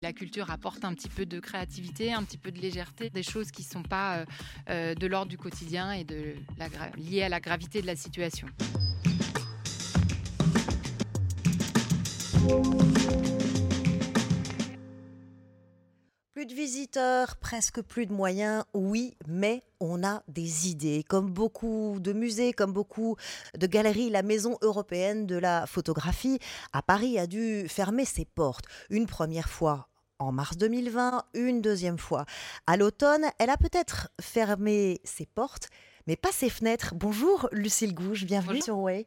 La culture apporte un petit peu de créativité, un petit peu de légèreté, des choses qui ne sont pas euh, euh, de l'ordre du quotidien et liées à la gravité de la situation. De visiteurs, presque plus de moyens, oui, mais on a des idées. Comme beaucoup de musées, comme beaucoup de galeries, la Maison européenne de la photographie à Paris a dû fermer ses portes. Une première fois en mars 2020, une deuxième fois à l'automne. Elle a peut-être fermé ses portes, mais pas ses fenêtres. Bonjour Lucille Gouge, bienvenue sur Way.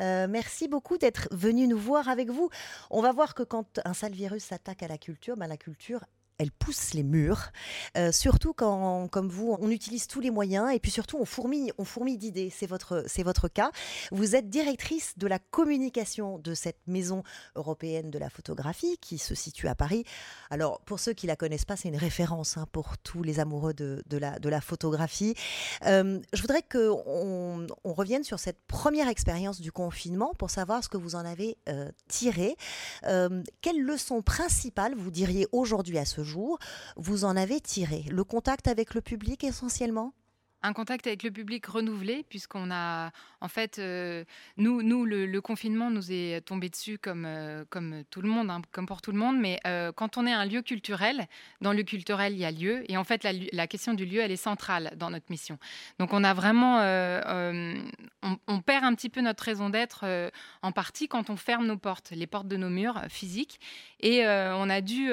Euh, merci beaucoup d'être venue nous voir avec vous. On va voir que quand un sale virus s'attaque à la culture, ben la culture, elle pousse les murs, euh, surtout quand, comme vous, on utilise tous les moyens et puis surtout on fourmille, on fourmille d'idées. C'est votre, c'est votre cas. Vous êtes directrice de la communication de cette maison européenne de la photographie qui se situe à Paris. Alors pour ceux qui la connaissent pas, c'est une référence hein, pour tous les amoureux de, la, de la photographie. Euh, je voudrais que on, revienne sur cette première expérience du confinement pour savoir ce que vous en avez euh, tiré. quelles leçons principales vous diriez aujourd'hui à ce jour, vous en avez tiré. Le contact avec le public essentiellement? Un contact avec le public renouvelé, puisqu'on a, en fait, euh, nous, nous le, confinement nous est tombé dessus comme, euh, comme tout le monde, hein, comme pour tout le monde, mais euh, quand on est un lieu culturel, dans le culturel, il y a lieu, et en fait, la, question du lieu, elle est centrale dans notre mission. Donc, on a vraiment, on, on, perd un petit peu notre raison d'être en partie quand on ferme nos portes, les portes de nos murs physiques, et on a dû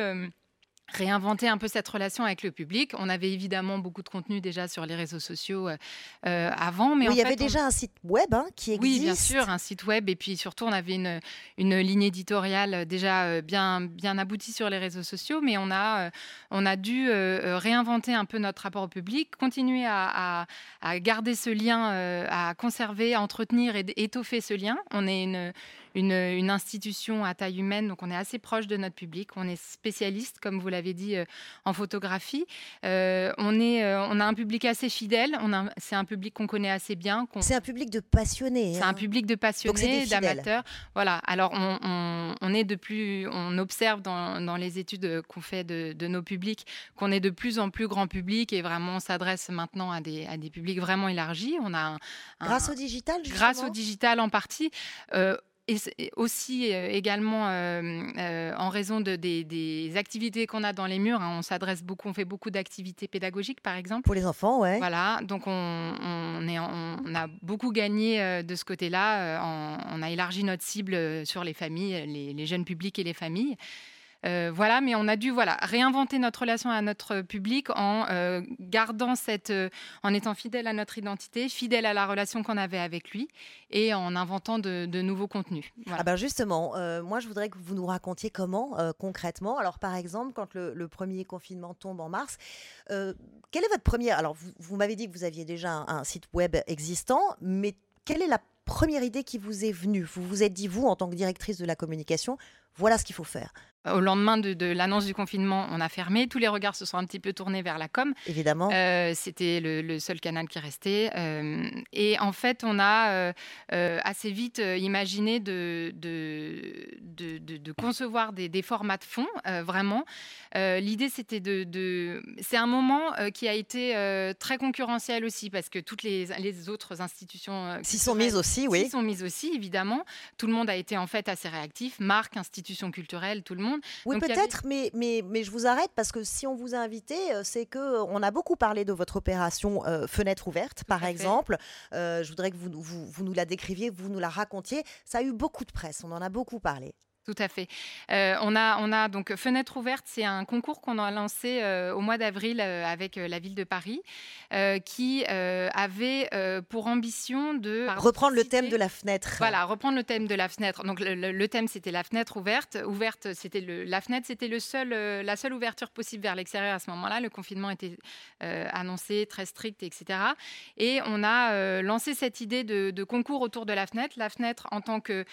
réinventer un peu cette relation avec le public. On avait évidemment beaucoup de contenu déjà sur les réseaux sociaux euh, euh, avant, mais il y avait déjà un site web hein, qui existe. Oui, bien sûr, un site web, et puis surtout on avait une, une ligne éditoriale déjà euh, bien bien aboutie sur les réseaux sociaux, mais on a on a dû réinventer un peu notre rapport au public, continuer à, à, garder ce lien, à conserver, à entretenir et étoffer ce lien. On est une une, institution à taille humaine, donc on est assez proche de notre public. On est spécialiste, comme vous l'avez dit, euh, en photographie. Euh, on, est, euh, on a un public assez fidèle. C'est un public qu'on connaît assez bien. C'est un public de passionnés. C'est un hein. public de passionnés, d'amateurs. Voilà. Alors on, on, est de plus, on observe dans, dans les études qu'on fait de, de, nos publics qu'on est de plus en plus grand public et vraiment on s'adresse maintenant à des, à des publics vraiment élargis. On a grâce au digital. Justement. Grâce au digital en partie et aussi euh, également euh, euh, en raison de, des, activités qu'on a dans les murs. Hein, on s'adresse beaucoup, on fait beaucoup d'activités pédagogiques, par exemple. Pour les enfants, ouais. Voilà, donc on, on, est, on a beaucoup gagné de ce côté-là. on a élargi notre cible sur les familles, les, les jeunes publics et les familles. Euh, voilà, mais on a dû voilà réinventer notre relation à notre public en euh, gardant cette, euh, en étant fidèle à notre identité, fidèle à la relation qu'on avait avec lui et en inventant de, nouveaux contenus. Ah ben justement, moi je voudrais que vous nous racontiez comment concrètement. Alors par exemple, quand le, premier confinement tombe en mars, quelle est votre première Alors vous, vous m'avez dit que vous aviez déjà un site web existant, mais quelle est la première idée qui vous est venue? Vous vous êtes dit, vous, en tant que directrice de la communication, voilà ce qu'il faut faire. Au lendemain de, l'annonce du confinement, on a fermé. Tous les regards se sont un petit peu tournés vers la com. Évidemment. Euh, c'était le, seul canal qui restait. Euh, et en fait, on a euh, assez vite imaginé de, de, concevoir des, formats de fond, vraiment. L'idée, c'était de. C'est un moment qui a été très concurrentiel aussi, parce que toutes les, les autres institutions. S'y sont mises aussi, oui. S'y sont mises aussi, évidemment. Tout le monde a été en fait assez réactif. Marques, institutions culturelles, tout le monde. Oui, peut-être, mais, mais, mais je vous arrête parce que si on vous a invité, euh, c'est que euh, on a beaucoup parlé de votre opération euh, Fenêtre ouverte, par exemple. je voudrais que vous, vous, vous nous la décriviez, vous nous la racontiez. Ça a eu beaucoup de presse, on en a beaucoup parlé. Tout à fait. Euh, on, a, on a donc Fenêtre ouverte, c'est un concours qu'on a lancé euh, au mois d'avril euh, avec la ville de Paris, qui avait pour ambition de reprendre le thème de la fenêtre. Voilà, reprendre le thème de la fenêtre. Donc le, thème c'était la fenêtre ouverte. Ouverte, c'était la fenêtre, c'était le seul, la seule ouverture possible vers l'extérieur à ce moment-là. Le confinement était annoncé très strict, etc. Et on a lancé cette idée de, de, concours autour de la fenêtre. La fenêtre en tant que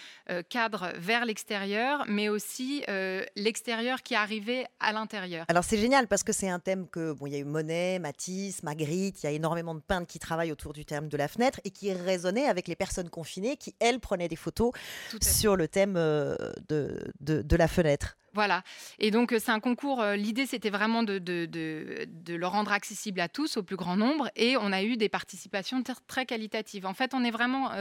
cadre vers l'extérieur mais aussi euh, l'extérieur qui arrivait à l'intérieur. Alors c'est génial parce que c'est un thème que, bon, il y a eu Monet, Matisse, Magritte, il y a énormément de peintres qui travaillent autour du thème de la fenêtre et qui résonnaient avec les personnes confinées qui, elles, prenaient des photos sur le thème euh, de, de, de la fenêtre. Voilà. Et donc, c'est un concours. L'idée, c'était vraiment de, de, de, le rendre accessible à tous, au plus grand nombre. Et on a eu des participations très qualitatives. En fait, on est vraiment,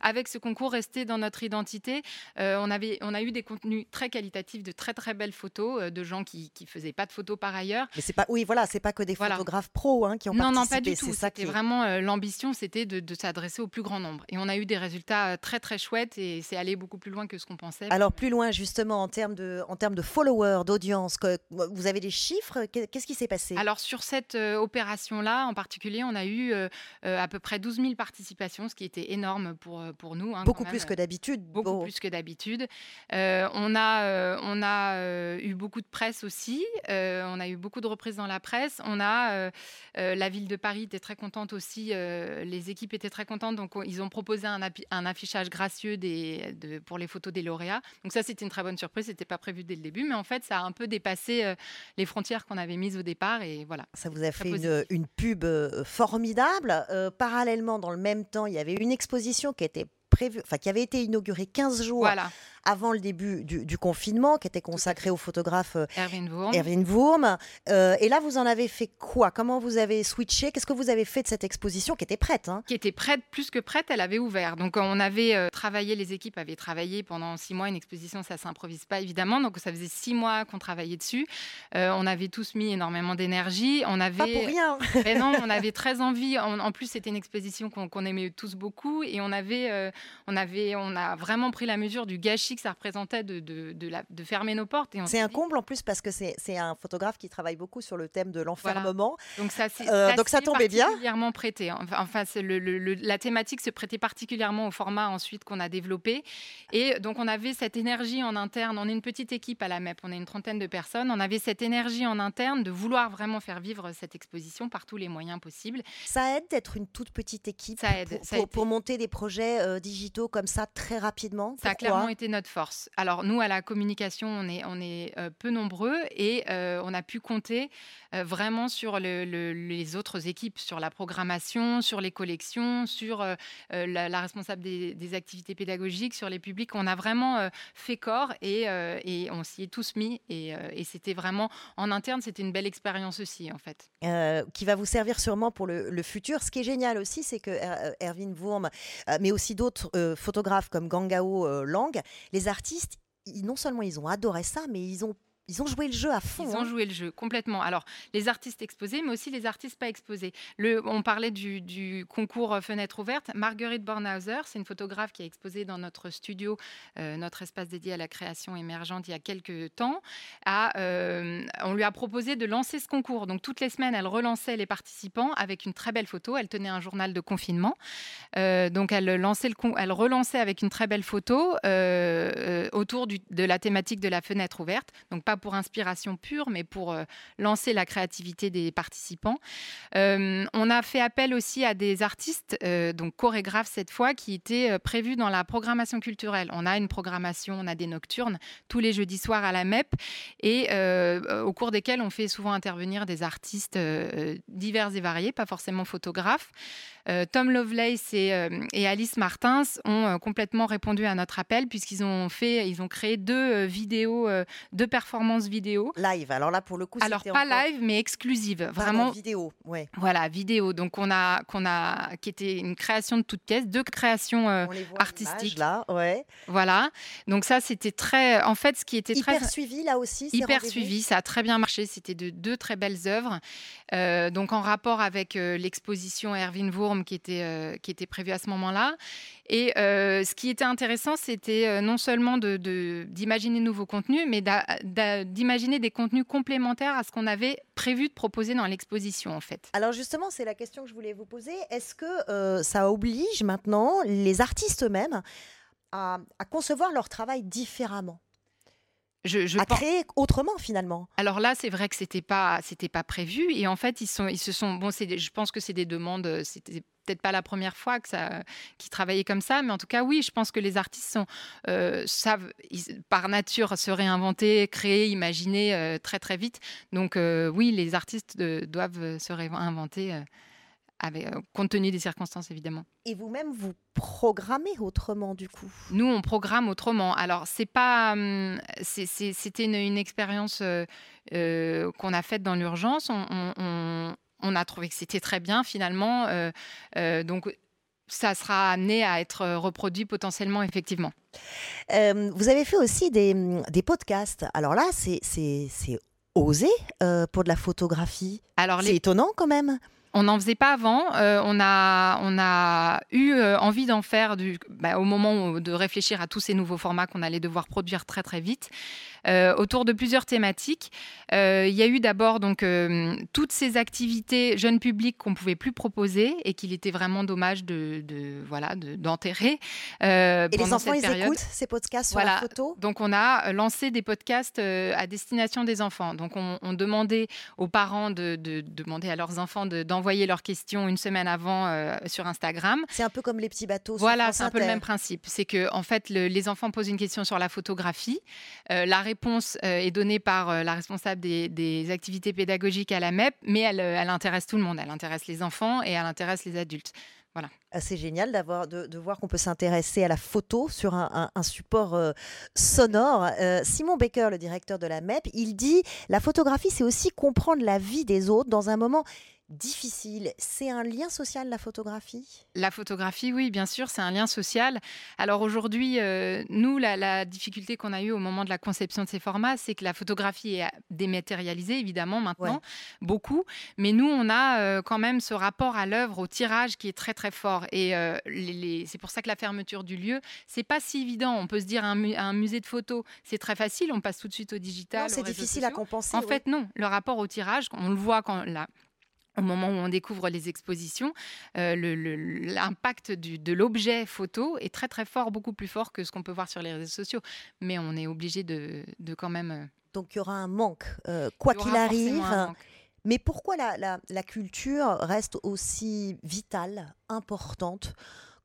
avec ce concours, resté dans notre identité. on, avait, on a eu des contenus très qualitatifs, de très, très belles photos de gens qui ne faisaient pas de photos par ailleurs. Mais c'est pas, oui, voilà, c'est pas que des photographes pros hein, qui ont non, participé. Non, pas du tout. C'était vraiment l'ambition, c'était de, s'adresser au plus grand nombre. Et on a eu des résultats très, très chouettes et c'est allé beaucoup plus loin que ce qu'on pensait. Alors, plus loin, justement, en termes de, en termes de followers, d'audience, vous avez des chiffres Qu'est-ce qui s'est passé? Alors, sur cette euh, opération-là, en particulier, on a eu euh, euh, à peu près 12 000 participations, ce qui était énorme pour, pour nous. Hein, beaucoup plus que d'habitude. Beaucoup plus que d'habitude. on a, on a eu beaucoup de presse aussi. on a eu beaucoup de reprises dans la presse. On a la ville de Paris était très contente aussi. les équipes étaient très contentes. Donc, ils ont proposé un, un affichage gracieux des, de, pour les photos des lauréats. Donc, ça, c'était une très bonne surprise. C'était pas prévu dès le début, mais en fait, ça a un peu dépassé euh, les frontières qu'on avait mises au départ. Et voilà. Ça vous a fait une, pub euh, formidable. Euh, parallèlement, dans le même temps, il y avait une exposition qui était enfin, qui avait été inaugurée 15 jours voilà avant le début du, confinement, qui était consacré au photographe euh, Erwin Wurm. Euh, et là, vous en avez fait quoi? Comment vous avez switché? Qu'est-ce que vous avez fait de cette exposition qui était prête hein? Qui était prête, plus que prête, elle avait ouvert. Donc on avait euh, travaillé, les équipes avaient travaillé pendant six mois. Une exposition, ça s'improvise pas évidemment. Donc ça faisait six mois qu'on travaillait dessus. on avait tous mis énormément d'énergie. On avait pas pour rien. Mais non, on avait très envie. En, plus, c'était une exposition qu'on aimait tous beaucoup et on avait, on avait, on a vraiment pris la mesure du gâchis que ça représentait de, de, de, fermer nos portes. C'est un comble en plus parce que c'est un photographe qui travaille beaucoup sur le thème de l'enfermement. Donc ça, euh, donc ça tombait bien. Particulièrement prêté. Enfin, le, le, la thématique se prêtait particulièrement au format ensuite qu'on a développé. Et donc on avait cette énergie en interne. On est une petite équipe à la MEP, on est une trentaine de personnes. On avait cette énergie en interne de vouloir vraiment faire vivre cette exposition par tous les moyens possibles. Ça aide d'être une toute petite équipe ça aide, pour, pour, monter des projets euh, digitaux comme ça très rapidement. Ça a clairement été notre force. Alors nous, à la communication, on est, on est euh, peu nombreux et euh, on a pu compter euh, vraiment sur les autres équipes, sur la programmation, sur les collections, sur la, responsable des, activités pédagogiques, sur les publics. On a vraiment fait corps et, et on s'y est tous mis et, et c'était vraiment en interne, c'était une belle expérience aussi en fait. qui va vous servir sûrement pour le, le, futur. Ce qui est génial aussi, c'est que Erwin Wurm, mais aussi d'autres photographes comme Gangao Lang, les artistes, non seulement ils ont adoré ça, mais ils ont ils ont joué le jeu à fond. Ils ont hein. joué le jeu complètement. Alors, les artistes exposés, mais aussi les artistes pas exposés. Le, on parlait du, concours euh, Fenêtre ouverte. Marguerite Bornhauser, c'est une photographe qui a exposé dans notre studio, euh, notre espace dédié à la création émergente il y a quelques temps. Euh, on lui a proposé de lancer ce concours. Donc, toutes les semaines, elle relançait les participants avec une très belle photo. Elle tenait un journal de confinement. donc, elle, lançait le, elle relançait avec une très belle photo autour de la thématique de la fenêtre ouverte. Donc, pas pour inspiration pure, mais pour euh, lancer la créativité des participants. Euh, on a fait appel aussi à des artistes, euh, donc chorégraphes cette fois, qui étaient prévus dans la programmation culturelle. On a une programmation, on a des nocturnes tous les jeudis soirs à la MEP, et au cours desquels on fait souvent intervenir des artistes divers et variés, pas forcément photographes. Tom Lovelace et, Alice Martins ont complètement répondu à notre appel puisqu'ils ont fait, ils ont créé deux vidéos, deux performances vidéo. Live, alors là pour le coup, alors pas live mais exclusive, vraiment vidéo, ouais. Voilà, vidéo. Donc on a qu'on a qui était une création de toute pièce, deux créations euh, artistiques. Là, ouais. Voilà. Donc ça c'était très, en fait, ce qui était hyper suivi là aussi. Hyper suivi, ça a très bien marché. C'était de deux très belles œuvres. Euh, donc en rapport avec euh, l'exposition Erwin Wurm qui était qui était prévue à ce moment-là. Et ce qui était intéressant, c'était non seulement d'imaginer de, nouveaux contenus, mais d'imaginer des contenus complémentaires à ce qu'on avait prévu de proposer dans l'exposition, en fait. Alors justement, c'est la question que je voulais vous poser. Est-ce que euh, ça oblige maintenant les artistes eux-mêmes à, concevoir leur travail différemment? Je, à créer autrement finalement. Alors là, c'est vrai que c'était pas c'était pas prévu. Et en fait ils sont ils se sont bon je pense que c'est des demandes c'était peut-être pas la première fois que ça qu'ils travaillaient comme ça. Mais en tout cas oui je pense que les artistes sont euh, savent par nature se réinventer créer imaginer euh, très très vite. Donc euh, oui les artistes doivent se réinventer avec, compte tenu des circonstances évidemment. Et vous-même, vous programmez autrement du coup? Nous, on programme autrement. Alors, c'est pas, hum, c'était une, une expérience qu'on a faite dans l'urgence. On, on, a trouvé que c'était très bien finalement. donc ça sera amené à être reproduit potentiellement, effectivement. vous avez fait aussi des, des podcasts. Alors là, c'est osé pour de la photographie? Alors c'est étonnant quand même. On n'en faisait pas avant. on, a, on a eu envie d'en faire bah, au moment de réfléchir à tous ces nouveaux formats qu'on allait devoir produire très très vite. Euh, autour de plusieurs thématiques. Euh, il y a eu d'abord donc euh, toutes ces activités jeunes publics qu'on pouvait plus proposer et qu'il était vraiment dommage de, voilà d'enterrer. et les enfants ils écoutent ces podcasts sur la photo? Donc on a lancé des podcasts à destination des enfants. Donc on, demandait aux parents de, demander à leurs enfants d'envoyer leurs questions une semaine avant sur Instagram. C'est un peu comme les petits bateaux. Voilà, c'est un peu le même principe. C'est que en fait les enfants posent une question sur la photographie. la réponse euh, est donnée par euh, la responsable des, activités pédagogiques à la MEP, mais elle, euh, elle intéresse tout le monde. Elle intéresse les enfants et elle intéresse les adultes. Voilà. C'est génial d'avoir de, voir qu'on peut s'intéresser à la photo sur un, support sonore. Simon Baker, le directeur de la MEP, il dit la photographie, c'est aussi comprendre la vie des autres dans un moment difficile. C'est un lien social, la photographie? La photographie, oui, bien sûr, c'est un lien social. Alors aujourd'hui, euh, nous, la, difficulté qu'on a eue au moment de la conception de ces formats, c'est que la photographie est dématérialisée, évidemment, maintenant, beaucoup. Mais nous, on a euh, quand même ce rapport à l'œuvre, au tirage qui est très, très fort. Et euh, c'est pour ça que la fermeture du lieu, c'est pas si évident. On peut se dire un, un musée de photos, c'est très facile, on passe tout de suite au digital. C'est difficile à compenser. En fait, non. Le rapport au tirage, on le voit quand au moment où on découvre les expositions, euh, l'impact de l'objet photo est très très fort, beaucoup plus fort que ce qu'on peut voir sur les réseaux sociaux. Mais on est obligé de, quand même... Euh, Donc il y aura un manque, euh, quoi qu'il arrive. Mais pourquoi la, culture reste aussi vitale, importante,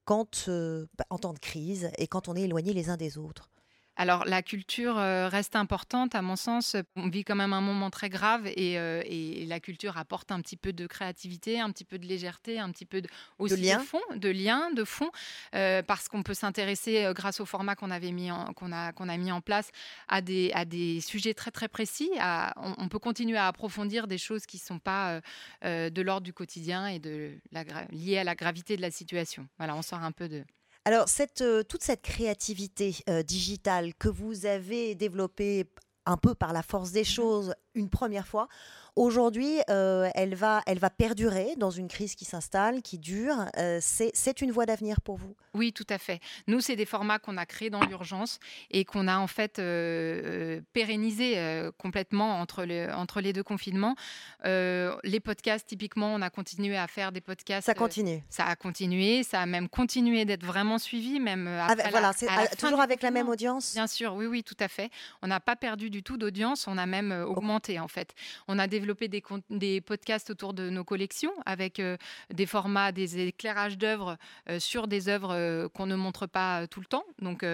quand, bah, en temps de crise et quand on est éloigné les uns des autres? Alors la culture euh, reste importante, à mon sens. On vit quand même un moment très grave et, euh, la culture apporte un petit peu de créativité, un petit peu de légèreté, un petit peu de, aussi de, lien. de fond, de lien, de fond, euh, parce qu'on peut s'intéresser grâce au format qu'on avait mis qu'on a qu'on a mis en place à des à des sujets très très précis. on, peut continuer à approfondir des choses qui sont pas de l'ordre du quotidien et de la, liées à la gravité de la situation. Voilà, on sort un peu de alors, euh, toute cette créativité euh, digitale que vous avez développée un peu par la force des mmh choses une première fois, Aujourd'hui, euh, elle, va, elle va perdurer dans une crise qui s'installe, qui dure. Euh, c'est une voie d'avenir pour vous Oui, tout à fait. Nous, c'est des formats qu'on a créés dans l'urgence et qu'on a en fait euh, pérennisés complètement entre, entre les deux confinements. les podcasts, typiquement, on a continué à faire des podcasts. Ça continue. ça a continué, ça a même continué d'être vraiment suivi, même après voilà, toujours avec la même audience. Bien sûr, oui, oui, tout à fait. On n'a pas perdu du tout d'audience, on a même augmenté en fait. On a développer des, des podcasts autour de nos collections avec euh, des formats, des éclairages d'œuvres euh, sur des œuvres euh, qu'on ne montre pas tout le temps. Donc,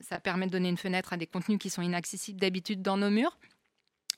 ça permet de donner une fenêtre à des contenus qui sont inaccessibles d'habitude dans nos murs.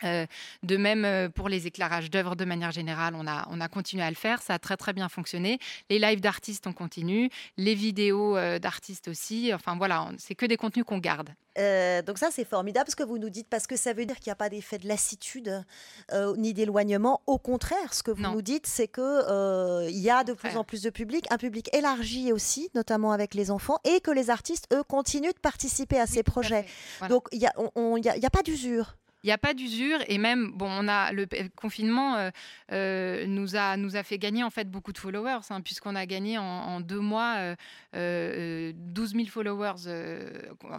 De même pour les éclairages d'œuvres de manière générale, on a, on a continué à le faire, ça a très très bien fonctionné. Les lives d'artistes, on continue, les vidéos d'artistes aussi, enfin voilà, c'est que des contenus qu'on garde. Euh, donc ça, c'est formidable ce que vous nous dites, parce que ça veut dire qu'il n'y a pas d'effet de lassitude euh, ni d'éloignement. Au contraire, ce que vous nous dites, c'est qu'il euh, y a de plus en plus de public, un public élargi aussi, notamment avec les enfants, et que les artistes, eux, continuent de participer à ces projets. Donc il n'y a, a, pas d'usure. Il n'y a pas d'usure et même, bon, on a le confinement euh, euh, nous, a, nous a fait gagner en fait beaucoup de followers, hein, puisqu'on a gagné en, deux mois euh, 12 000 followers. Euh,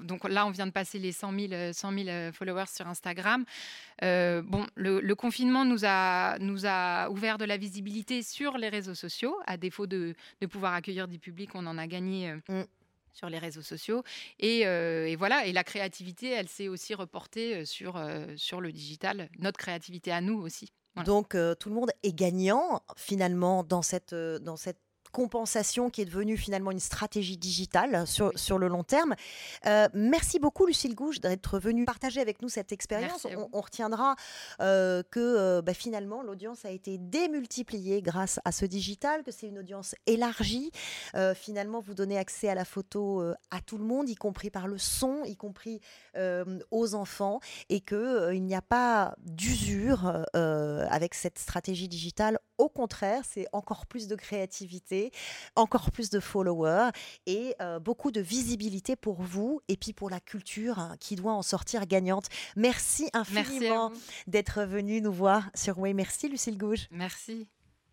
donc là, on vient de passer les 100 000, 100 000 followers sur Instagram. bon, le, confinement nous a, nous a ouvert de la visibilité sur les réseaux sociaux. À défaut de, de pouvoir accueillir du public, on en a gagné. Mm sur les réseaux sociaux. Euh, et, voilà, et la créativité, elle s'est aussi reportée euh, sur, euh, sur le digital, notre créativité à nous aussi. Donc tout le monde est gagnant finalement dans cette, dans cette compensation qui est devenue finalement une stratégie digitale sur, sur le long terme. Euh, merci beaucoup, Lucille Gouge, d'être venue partager avec nous cette expérience. On, retiendra euh, que euh, bah, finalement, l'audience a été démultipliée grâce à ce digital, que c'est une audience élargie. finalement, vous donnez accès à la photo à tout le monde, y compris par le son, y compris aux enfants, et qu'il n'y a pas d'usure avec cette stratégie digitale. Au contraire, c'est encore plus de créativité, encore plus de followers et euh, beaucoup de visibilité pour vous et puis pour la culture hein, qui doit en sortir gagnante. Merci infiniment d'être venu nous voir sur Way. Merci Lucille Gouge. Merci.